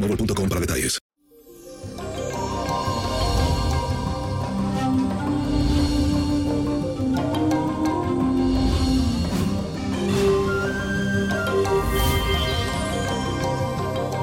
boostmobile.com para detalles.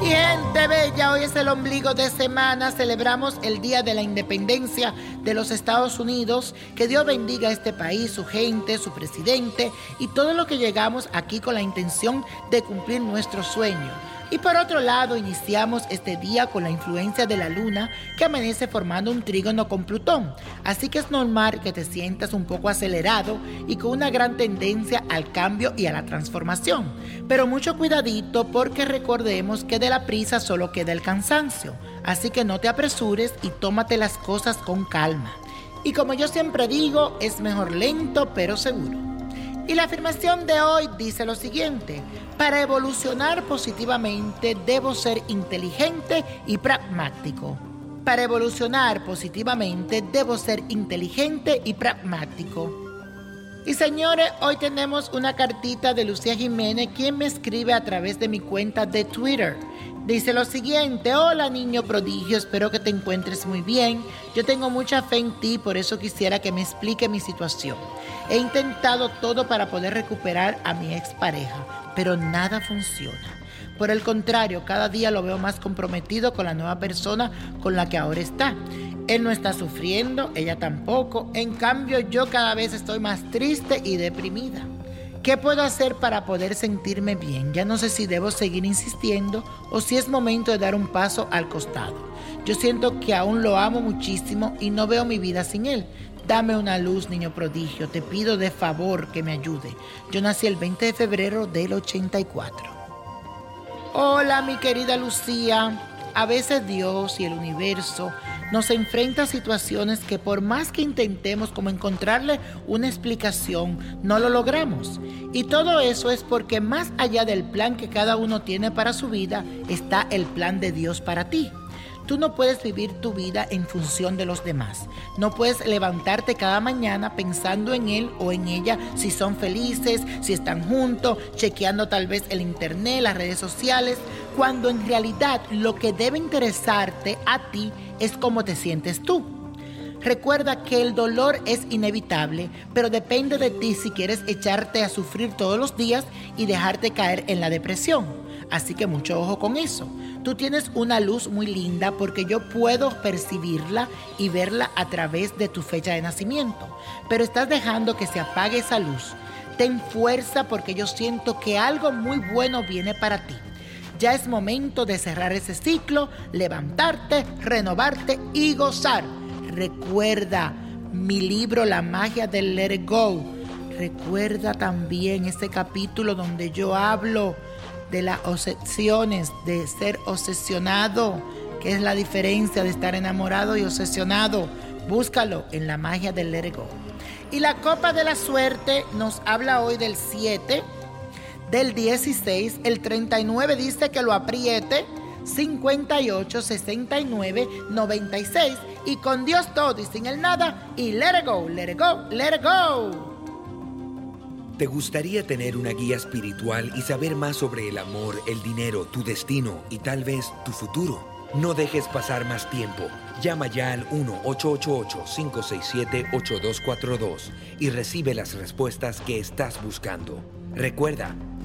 Gente bella, hoy es el ombligo de semana, celebramos el Día de la Independencia de los Estados Unidos, que Dios bendiga a este país, su gente, su presidente y todo lo que llegamos aquí con la intención de cumplir nuestro sueño. Y por otro lado, iniciamos este día con la influencia de la luna que amanece formando un trígono con Plutón. Así que es normal que te sientas un poco acelerado y con una gran tendencia al cambio y a la transformación. Pero mucho cuidadito porque recordemos que de la prisa solo queda el cansancio. Así que no te apresures y tómate las cosas con calma. Y como yo siempre digo, es mejor lento pero seguro. Y la afirmación de hoy dice lo siguiente, para evolucionar positivamente debo ser inteligente y pragmático. Para evolucionar positivamente debo ser inteligente y pragmático. Y señores, hoy tenemos una cartita de Lucía Jiménez, quien me escribe a través de mi cuenta de Twitter. Dice lo siguiente, hola niño prodigio, espero que te encuentres muy bien. Yo tengo mucha fe en ti, por eso quisiera que me explique mi situación. He intentado todo para poder recuperar a mi expareja, pero nada funciona. Por el contrario, cada día lo veo más comprometido con la nueva persona con la que ahora está. Él no está sufriendo, ella tampoco. En cambio, yo cada vez estoy más triste y deprimida. ¿Qué puedo hacer para poder sentirme bien? Ya no sé si debo seguir insistiendo o si es momento de dar un paso al costado. Yo siento que aún lo amo muchísimo y no veo mi vida sin él. Dame una luz, niño prodigio. Te pido de favor que me ayude. Yo nací el 20 de febrero del 84. Hola, mi querida Lucía. A veces Dios y el universo nos enfrenta a situaciones que por más que intentemos como encontrarle una explicación, no lo logramos. Y todo eso es porque más allá del plan que cada uno tiene para su vida, está el plan de Dios para ti. Tú no puedes vivir tu vida en función de los demás. No puedes levantarte cada mañana pensando en él o en ella si son felices, si están juntos, chequeando tal vez el internet, las redes sociales, cuando en realidad lo que debe interesarte a ti es cómo te sientes tú. Recuerda que el dolor es inevitable, pero depende de ti si quieres echarte a sufrir todos los días y dejarte caer en la depresión. Así que mucho ojo con eso. Tú tienes una luz muy linda porque yo puedo percibirla y verla a través de tu fecha de nacimiento, pero estás dejando que se apague esa luz. Ten fuerza porque yo siento que algo muy bueno viene para ti. Ya es momento de cerrar ese ciclo, levantarte, renovarte y gozar. Recuerda mi libro La magia del Let Go. Recuerda también ese capítulo donde yo hablo de las obsesiones, de ser obsesionado, que es la diferencia de estar enamorado y obsesionado. Búscalo en la magia del Let Go. Y la copa de la suerte nos habla hoy del 7, del 16, el 39 dice que lo apriete, 58 69 96 y con Dios todo y sin el nada y let it go, let it go, let it go. ¿Te gustaría tener una guía espiritual y saber más sobre el amor, el dinero, tu destino y tal vez tu futuro? No dejes pasar más tiempo. Llama ya al 1-888-567-8242 y recibe las respuestas que estás buscando. Recuerda,